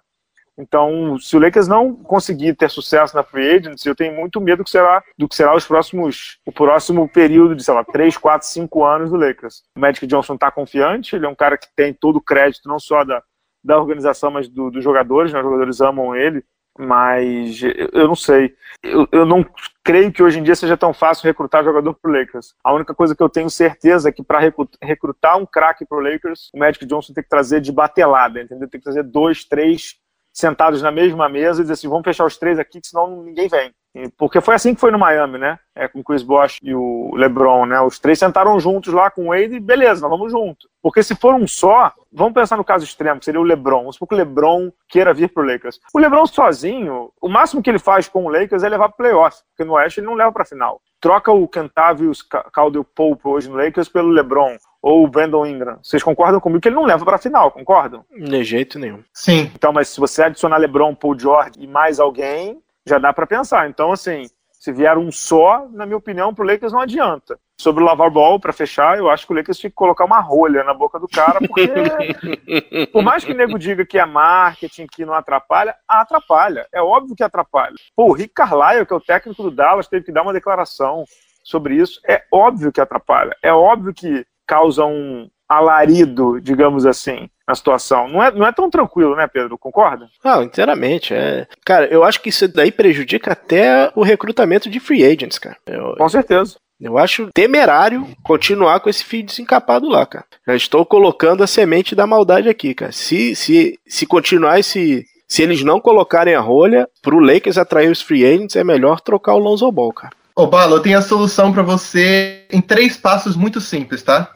Então, se o Lakers não conseguir ter sucesso na free agency, eu tenho muito medo do que será, do que será os próximos, o próximo período de, sei lá, 3, 4, 5 anos do Lakers. O Magic Johnson está confiante, ele é um cara que tem todo o crédito, não só da, da organização, mas do, dos jogadores, né? os jogadores amam ele, mas eu não sei. Eu, eu não creio que hoje em dia seja tão fácil recrutar jogador para o Lakers. A única coisa que eu tenho certeza é que para recrutar um craque para o Lakers, o Magic Johnson tem que trazer de batelada, entendeu? Tem que trazer dois, três sentados na mesma mesa e dizer assim, vamos fechar os três aqui, que senão ninguém vem. Porque foi assim que foi no Miami, né? É, com o Chris Bosh e o LeBron, né? Os três sentaram juntos lá com o Wade e beleza, nós vamos junto. Porque se for um só, vamos pensar no caso extremo, que seria o LeBron. Vamos supor que o LeBron queira vir pro Lakers. O LeBron sozinho, o máximo que ele faz com o Lakers é levar pro playoff, porque no Oeste ele não leva pra final. Troca o Kentavious Caldwell Pope hoje no Lakers pelo LeBron ou o Brandon Ingram. Vocês concordam comigo que ele não leva para a final, concordam? De jeito nenhum. Sim. Então, mas se você adicionar LeBron, Paul George e mais alguém, já dá para pensar. Então, assim, se vier um só, na minha opinião, pro Lakers não adianta. Sobre o Lavar Ball, para fechar, eu acho que o Lakers tinha que colocar uma rolha na boca do cara, porque por mais que o nego diga que é marketing, que não atrapalha, atrapalha. É óbvio que atrapalha. Pô, o Rick Carlisle, que é o técnico do Dallas, teve que dar uma declaração sobre isso. É óbvio que atrapalha. É óbvio que causa um alarido, digamos assim, na situação. Não é, não é tão tranquilo, né, Pedro? Concorda? Não, inteiramente. É... Cara, eu acho que isso daí prejudica até o recrutamento de free agents, cara. Eu... Com certeza. Eu acho temerário continuar com esse fio desencapado lá, cara. Já estou colocando a semente da maldade aqui, cara. Se, se, se continuar esse. Se eles não colocarem a rolha, pro Lakers atrair os free agents, é melhor trocar o Lonzo Ball, cara. Ô, Balo, eu tenho a solução para você em três passos muito simples, tá?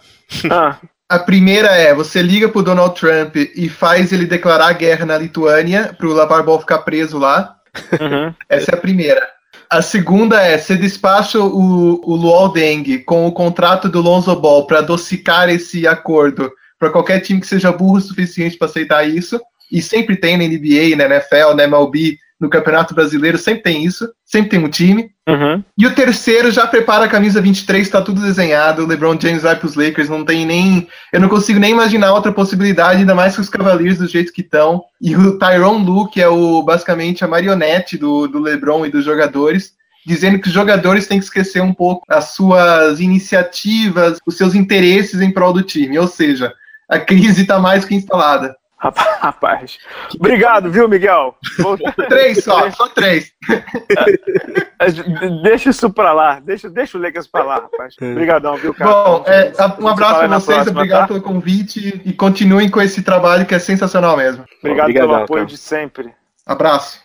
Ah. A primeira é, você liga pro Donald Trump e faz ele declarar guerra na Lituânia pro Lavar Ball ficar preso lá. Uhum. Essa é a primeira. A segunda é, você despacha o, o Luol Deng com o contrato do Lonzo Ball para adocicar esse acordo para qualquer time que seja burro o suficiente para aceitar isso. E sempre tem na NBA, na NFL, na MLB, no Campeonato Brasileiro, sempre tem isso, sempre tem um time. Uhum. E o terceiro já prepara a camisa 23, tá tudo desenhado, o LeBron James vai pros Lakers, não tem nem. Eu não consigo nem imaginar outra possibilidade, ainda mais que os Cavaliers do jeito que estão. E o Tyron Lu, que é o, basicamente a marionete do, do LeBron e dos jogadores, dizendo que os jogadores têm que esquecer um pouco as suas iniciativas, os seus interesses em prol do time. Ou seja, a crise está mais que instalada. Rapaz, obrigado, viu, Miguel? três só, só três. deixa isso pra lá, deixa, deixa o Lakers pra lá, rapaz. Obrigadão, viu, cara? Bom, é, um abraço pra vocês, próxima, obrigado tá? pelo convite e continuem com esse trabalho que é sensacional mesmo. Obrigado Obrigadão, pelo apoio cara. de sempre. Abraço.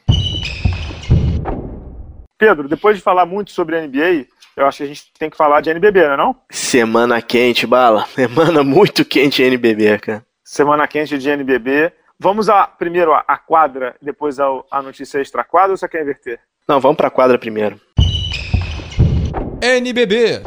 Pedro, depois de falar muito sobre a NBA, eu acho que a gente tem que falar de NBB, não é não? Semana quente, Bala. Semana muito quente NBB, cara semana quente de NBB. Vamos a, primeiro a, a quadra, depois a, a notícia extra quadra ou você quer inverter? Não, vamos para a quadra primeiro. NBB.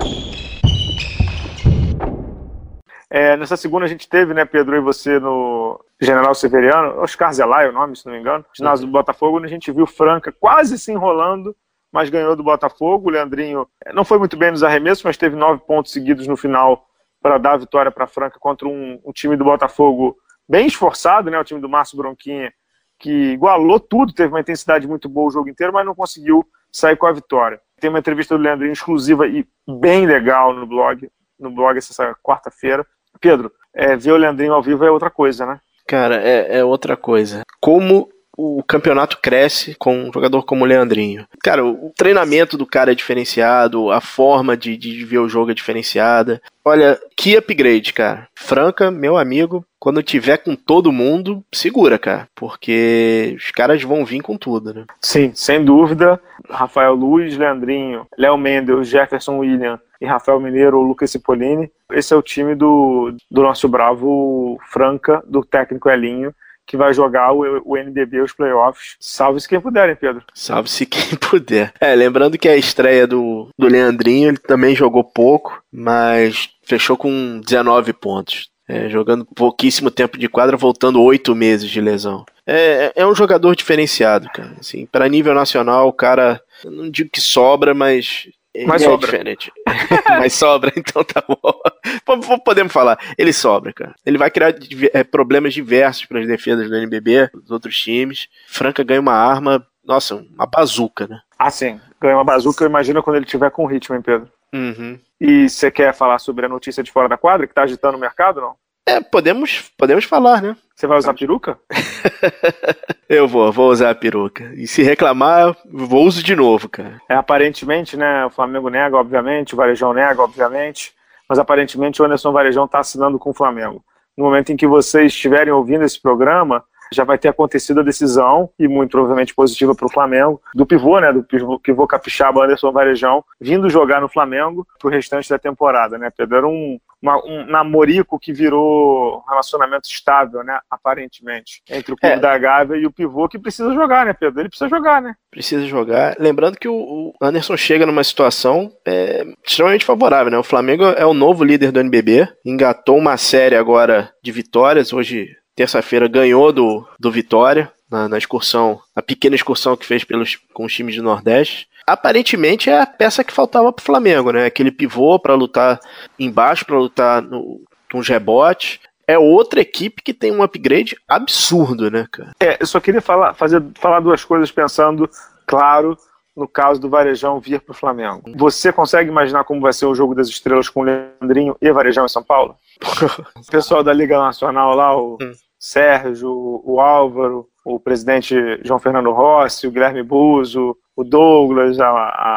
É, nessa segunda a gente teve, né, Pedro e você no General Severiano, Oscar Zelay, é o nome, se não me engano, ginásio do Botafogo, onde a gente viu Franca quase se enrolando, mas ganhou do Botafogo. O Leandrinho é, não foi muito bem nos arremessos, mas teve nove pontos seguidos no final para dar a vitória para a Franca contra um, um, time do Botafogo bem esforçado, né? O time do Márcio Bronquinha, que igualou tudo, teve uma intensidade muito boa o jogo inteiro, mas não conseguiu sair com a vitória. Tem uma entrevista do Leandrinho exclusiva e bem legal no blog, no blog essa quarta-feira. Pedro, é, ver o Leandrinho ao vivo é outra coisa, né? Cara, é, é outra coisa. Como o campeonato cresce com um jogador como o Leandrinho. Cara, o treinamento do cara é diferenciado, a forma de, de ver o jogo é diferenciada. Olha, que upgrade, cara. Franca, meu amigo, quando tiver com todo mundo, segura, cara. Porque os caras vão vir com tudo, né? Sim, sem dúvida. Rafael Luiz, Leandrinho, Léo Mendes, Jefferson William e Rafael Mineiro, Lucas Cipollini. Esse é o time do, do nosso bravo Franca, do técnico Elinho que vai jogar o, o NBB, os playoffs. Salve-se quem puder, hein, Pedro? Salve-se quem puder. É, lembrando que a estreia do, do Leandrinho, ele também jogou pouco, mas fechou com 19 pontos. É, jogando pouquíssimo tempo de quadra, voltando oito meses de lesão. É, é um jogador diferenciado, cara. Assim, para nível nacional, o cara, não digo que sobra, mas mas é sobra. diferente. Mas sobra, então tá bom. Podemos falar. Ele sobra, cara. Ele vai criar é, problemas diversos para as defesas do NBB, dos outros times. Franca ganha uma arma, nossa, uma bazuca, né? Ah, sim. Ganha uma bazuca, eu imagino quando ele tiver com ritmo, hein, Pedro? Uhum. E você quer falar sobre a notícia de fora da quadra que tá agitando o mercado, não? É, podemos, podemos falar, né? Você vai usar peruca? eu vou, vou usar a peruca. E se reclamar, vou uso de novo, cara. É, aparentemente, né? O Flamengo nega, obviamente, o Varejão nega, obviamente. Mas aparentemente o Anderson Varejão está assinando com o Flamengo. No momento em que vocês estiverem ouvindo esse programa, já vai ter acontecido a decisão, e muito provavelmente positiva para o Flamengo, do pivô, né, do pivô, pivô capixaba Anderson Varejão, vindo jogar no Flamengo para o restante da temporada, né, Pedro? Era um, uma, um namorico que virou um relacionamento estável, né, aparentemente, entre o clube é. da Gávea e o pivô, que precisa jogar, né, Pedro? Ele precisa jogar, né? Precisa jogar. Lembrando que o Anderson chega numa situação é, extremamente favorável, né? O Flamengo é o novo líder do NBB, engatou uma série agora de vitórias, hoje terça-feira ganhou do, do Vitória na, na, excursão, a pequena excursão que fez pelos, com os times do Nordeste. Aparentemente é a peça que faltava para o Flamengo, né? Aquele pivô para lutar embaixo, para lutar no, os rebotes. É outra equipe que tem um upgrade absurdo, né, cara? É, eu só queria falar, fazer, falar duas coisas pensando, claro, no caso do Varejão vir para o Flamengo. Você consegue imaginar como vai ser o jogo das estrelas com o Leandrinho e Varejão em São Paulo? o pessoal da Liga Nacional lá, o, hum. Sérgio, o Álvaro, o presidente João Fernando Rossi, o Guilherme Buzo, o Douglas, a,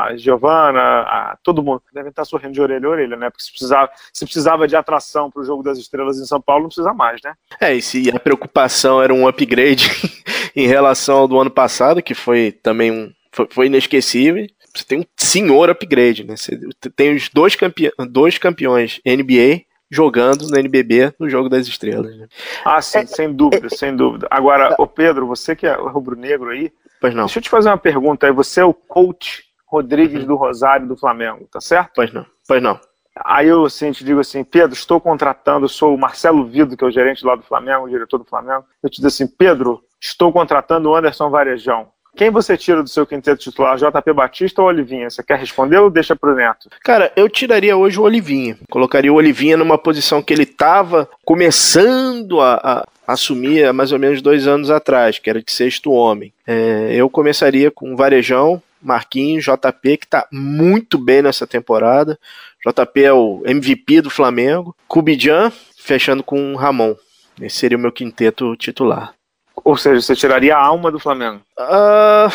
a Giovana, a, todo mundo devem estar sorrindo de orelha a orelha, né? Porque se precisava, se precisava de atração para o jogo das estrelas em São Paulo, não precisa mais, né? É, e se a preocupação era um upgrade em relação ao do ano passado, que foi também um, foi, foi inesquecível, você tem um senhor upgrade, né? Você tem os dois, campe dois campeões NBA jogando no NBB no Jogo das Estrelas. Né? Ah, sim, é, sem dúvida, é, sem dúvida. Agora, o Pedro, você que é rubro-negro aí, pois não. deixa eu te fazer uma pergunta aí. Você é o coach Rodrigues uhum. do Rosário do Flamengo, tá certo? Pois não, pois não. Aí eu assim, te digo assim, Pedro, estou contratando, sou o Marcelo Vido, que é o gerente lá do Flamengo, o diretor do Flamengo. Eu te digo assim, Pedro, estou contratando o Anderson Varejão. Quem você tira do seu quinteto titular, JP Batista ou Olivinha? Você quer responder ou deixa pro Neto? Cara, eu tiraria hoje o Olivinha. Colocaria o Olivinha numa posição que ele estava começando a, a, assumir há mais ou menos dois anos atrás, que era de sexto homem. É, eu começaria com o Varejão, Marquinhos, JP, que está muito bem nessa temporada. JP é o MVP do Flamengo. Cubijan, fechando com o Ramon. Esse seria o meu quinteto titular. Ou seja, você tiraria a alma do Flamengo? Uh,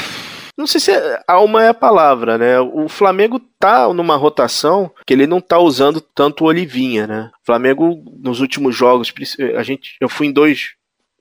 não sei se é, alma é a palavra, né? O Flamengo tá numa rotação que ele não tá usando tanto o Olivinha, né? O Flamengo, nos últimos jogos, a gente, eu fui em dois.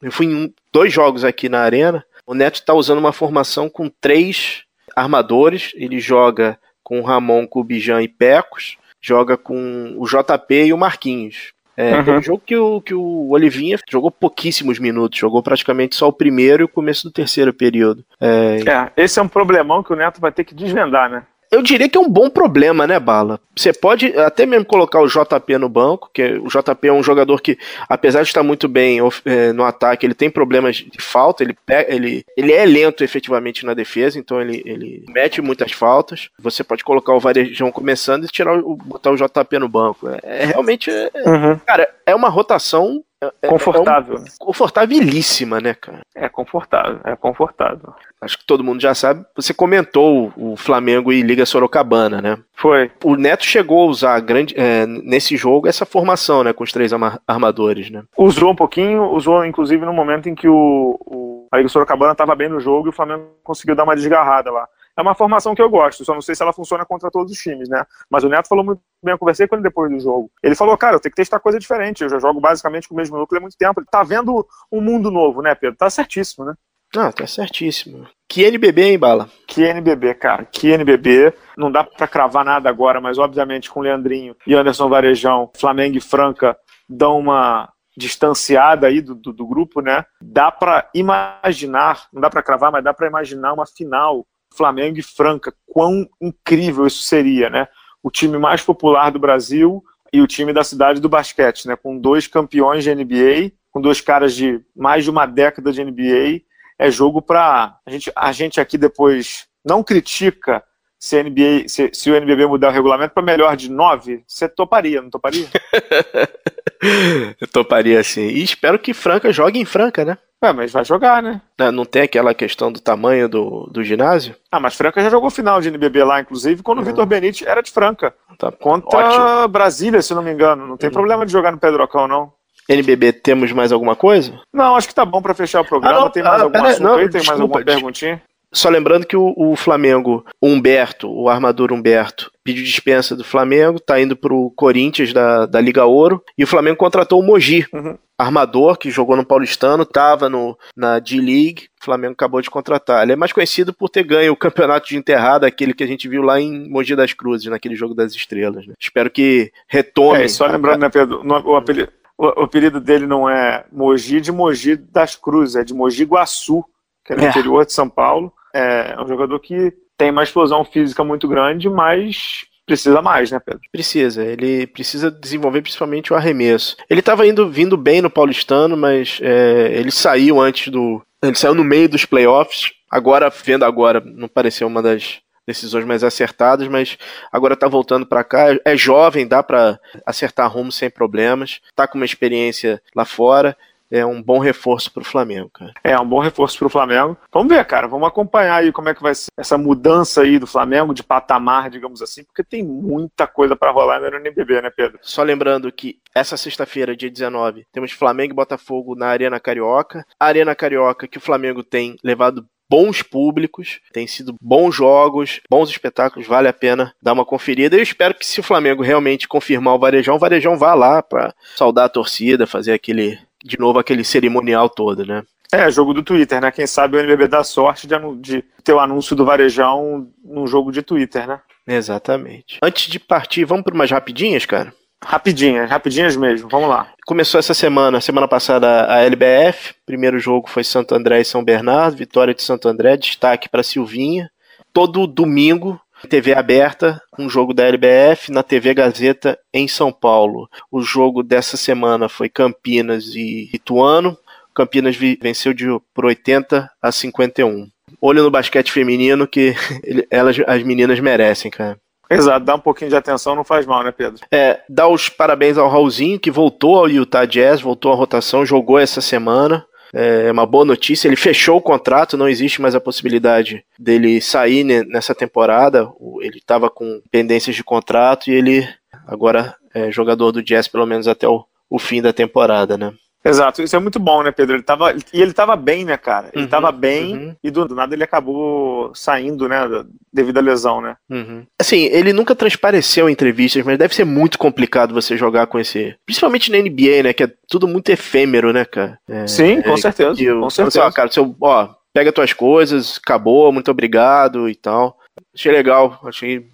Eu fui em dois jogos aqui na arena. O Neto tá usando uma formação com três armadores. Ele joga com o Ramon, com o Bijan e Pecos. Joga com o JP e o Marquinhos. É, uhum. um jogo que o, que o Olivinha jogou pouquíssimos minutos, jogou praticamente só o primeiro e o começo do terceiro período. É, é, esse é um problemão que o Neto vai ter que desvendar, né? Eu diria que é um bom problema, né, Bala? Você pode até mesmo colocar o JP no banco, que o JP é um jogador que, apesar de estar muito bem é, no ataque, ele tem problemas de falta, ele, ele, ele é lento efetivamente na defesa, então ele, ele mete muitas faltas. Você pode colocar o Varejão começando e tirar o, botar o JP no banco. É, é realmente. É, uhum. Cara, é uma rotação é, confortável. É um, confortabilíssima, né, cara? É confortável, é confortável. Acho que todo mundo já sabe. Você comentou o Flamengo e Liga Sorocabana, né? Foi. O Neto chegou a usar grande, é, nesse jogo essa formação, né, com os três armadores, né? Usou um pouquinho, usou inclusive no momento em que o, o a Liga Sorocabana estava bem no jogo e o Flamengo conseguiu dar uma desgarrada lá é uma formação que eu gosto, só não sei se ela funciona contra todos os times, né? Mas o Neto falou muito bem, eu conversei com ele depois do jogo. Ele falou, cara, eu tenho que testar coisa diferente, eu já jogo basicamente com o mesmo núcleo há muito tempo. Ele tá vendo um mundo novo, né, Pedro? Tá certíssimo, né? Ah, tá certíssimo. Que NBB, hein, Bala? Que NBB, cara. Que NBB. Não dá para cravar nada agora, mas obviamente com Leandrinho e Anderson Varejão, Flamengo e Franca dão uma distanciada aí do, do, do grupo, né? Dá para imaginar, não dá para cravar, mas dá para imaginar uma final Flamengo e Franca. Quão incrível isso seria, né? O time mais popular do Brasil e o time da cidade do basquete, né? Com dois campeões de NBA, com dois caras de mais de uma década de NBA. É jogo para a gente, a gente aqui depois não critica se, NBA, se, se o NBB mudar o regulamento para melhor de nove, você toparia, não toparia? Eu toparia sim. E espero que Franca jogue em Franca, né? É, mas vai jogar, né? Não tem aquela questão do tamanho do, do ginásio? Ah, mas Franca já jogou final de NBB lá, inclusive, quando uhum. o Vitor Benite era de Franca. Tá. Contra Ótimo. Brasília, se não me engano. Não tem uhum. problema de jogar no Pedrocão, não. NBB, temos mais alguma coisa? Não, acho que tá bom para fechar o programa. Ah, não, tem mais ah, algum pera, assunto não, aí? Tem desculpa, mais alguma perguntinha? Só lembrando que o, o, Flamengo, o Humberto, o armador Humberto, pediu dispensa do Flamengo, tá indo pro Corinthians da, da Liga Ouro, e o Flamengo contratou o Mogi, uhum. armador, que jogou no Paulistano, tava no, na D-League, o Flamengo acabou de contratar. Ele é mais conhecido por ter ganho o campeonato de enterrada, aquele que a gente viu lá em Mogi das Cruzes, naquele jogo das estrelas. Né? Espero que retome. É, só lembrando, né, Pedro, o apelido, o apelido dele não é Mogi de Mogi das Cruzes, é de Mogi Guaçu, que é no é. interior de São Paulo. É um jogador que tem uma explosão física muito grande, mas precisa mais, né, Pedro? Precisa. Ele precisa desenvolver principalmente o arremesso. Ele estava indo vindo bem no Paulistano, mas é, ele saiu antes do. Ele saiu no meio dos playoffs. Agora, vendo agora, não pareceu uma das decisões mais acertadas, mas agora tá voltando para cá. É jovem, dá para acertar rumo sem problemas. Tá com uma experiência lá fora é um bom reforço para o Flamengo, cara. É um bom reforço para o Flamengo. Vamos ver, cara. Vamos acompanhar aí como é que vai ser essa mudança aí do Flamengo de patamar, digamos assim, porque tem muita coisa para rolar no NBB, né, Pedro? Só lembrando que essa sexta-feira, dia 19, temos Flamengo e Botafogo na Arena Carioca. A Arena Carioca que o Flamengo tem levado bons públicos, tem sido bons jogos, bons espetáculos, vale a pena dar uma conferida. Eu espero que se o Flamengo realmente confirmar o Varejão, o Varejão vá lá para saudar a torcida, fazer aquele de novo aquele cerimonial todo, né? É, jogo do Twitter, né? Quem sabe o NBB dá sorte de, de ter o anúncio do Varejão num jogo de Twitter, né? Exatamente. Antes de partir, vamos para umas rapidinhas, cara? Rapidinhas, rapidinhas mesmo, vamos lá. Começou essa semana, semana passada, a LBF. Primeiro jogo foi Santo André e São Bernardo, vitória de Santo André, destaque para Silvinha. Todo domingo TV aberta, um jogo da LBF na TV Gazeta em São Paulo. O jogo dessa semana foi Campinas e Ituano. Campinas venceu de, por 80 a 51. Olho no basquete feminino que elas, as meninas merecem, cara. Exato, dá um pouquinho de atenção, não faz mal, né, Pedro? É, dá os parabéns ao Raulzinho, que voltou ao Utah Jazz, voltou à rotação, jogou essa semana. É uma boa notícia. Ele fechou o contrato, não existe mais a possibilidade dele sair nessa temporada. Ele estava com pendências de contrato e ele agora é jogador do Jazz pelo menos até o, o fim da temporada, né? Exato, isso é muito bom, né, Pedro? Ele tava, e ele tava bem, né, cara? Ele uhum, tava bem uhum. e do, nada ele acabou saindo, né, devido à lesão, né? Uhum. Assim, ele nunca transpareceu em entrevistas, mas deve ser muito complicado você jogar com esse. Principalmente na NBA, né, que é tudo muito efêmero, né, cara? É, Sim, com é, certeza. Eu, com certeza. Assim, ó, cara, seu, ó, pega tuas coisas, acabou, muito obrigado e tal. Achei legal, achei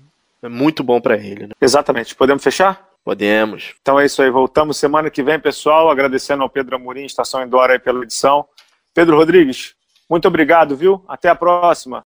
muito bom para ele. Né? Exatamente. Podemos fechar? Podemos. Então é isso aí. Voltamos semana que vem, pessoal. Agradecendo ao Pedro Amorim, Estação Endora, aí pela edição. Pedro Rodrigues, muito obrigado, viu? Até a próxima.